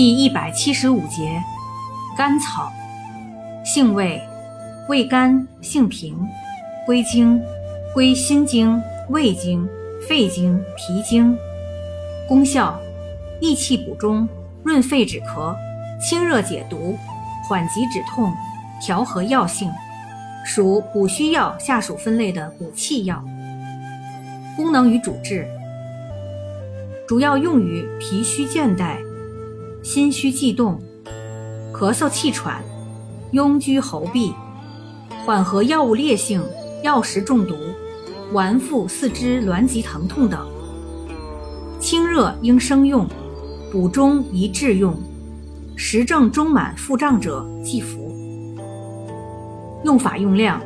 第一百七十五节，甘草，性味，味甘，性平，归经，归心经、胃经、肺经、脾经。功效，益气补中，润肺止咳，清热解毒，缓急止痛，调和药性，属补虚药下属分类的补气药。功能与主治，主要用于脾虚倦怠。心虚悸动、咳嗽气喘、痈疽喉痹、缓和药物烈性、药食中毒、脘腹四肢挛急疼痛等。清热应生用，补中宜治用。实证中满腹胀者忌服。用法用量：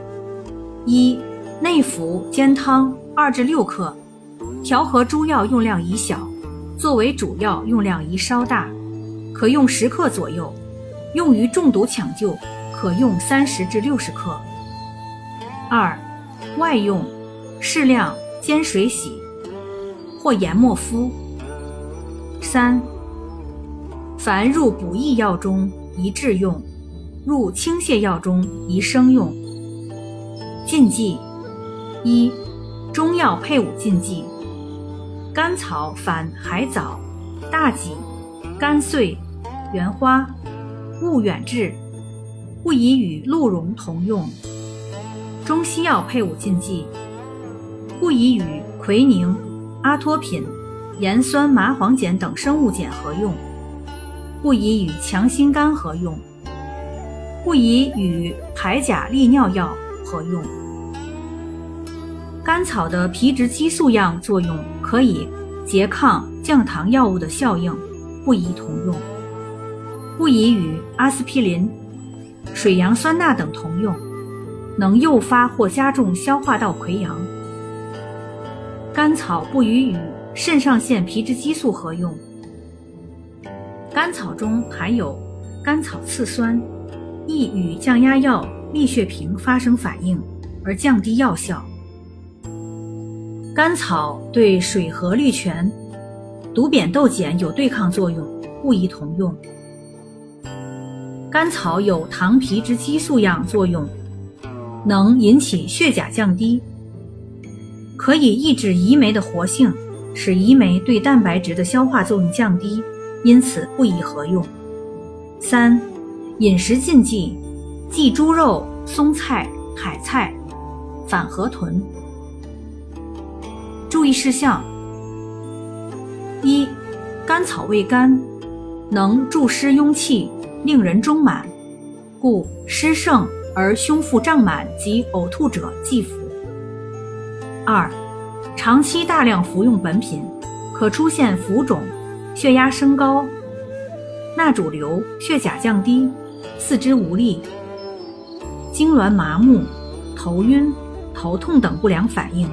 一、内服煎汤二至六克，调和诸药用量宜小，作为主药用量宜稍大。可用十克左右，用于中毒抢救，可用三十至六十克。二，外用，适量煎水洗，或研末敷。三，凡入补益药中宜制用，入清泻药中宜生用。禁忌：一，中药配伍禁忌：甘草反海藻、大戟。甘穗、原花，勿远志，不宜与鹿茸同用。中西药配伍禁忌：不宜与奎宁、阿托品、盐酸麻黄碱等生物碱合用；不宜与强心苷合用；不宜与排钾利尿药合用。甘草的皮质激素样作用可以拮抗降糖药物的效应。不宜同用，不宜与阿司匹林、水杨酸钠等同用，能诱发或加重消化道溃疡。甘草不宜与肾上腺皮质激素合用。甘草中含有甘草次酸，易与降压药利血平发生反应而降低药效。甘草对水合氯醛。毒扁豆碱有对抗作用，不宜同用。甘草有糖皮质激素样作用，能引起血钾降低，可以抑制胰酶的活性，使胰酶对蛋白质的消化作用降低，因此不宜合用。三、饮食禁忌：忌猪肉、松菜、海菜，反河豚。注意事项。一，甘草味甘，能助湿壅气，令人中满，故湿盛而胸腹胀满及呕吐者忌服。二，长期大量服用本品，可出现浮肿、血压升高、钠主流、血钾降低、四肢无力、痉挛麻木、头晕、头痛等不良反应，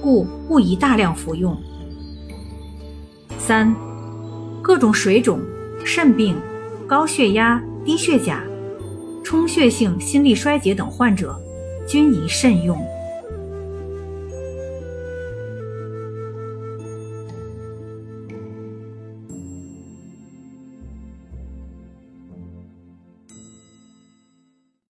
故不宜大量服用。三，各种水肿、肾病、高血压、低血钾、充血性心力衰竭等患者，均宜慎用。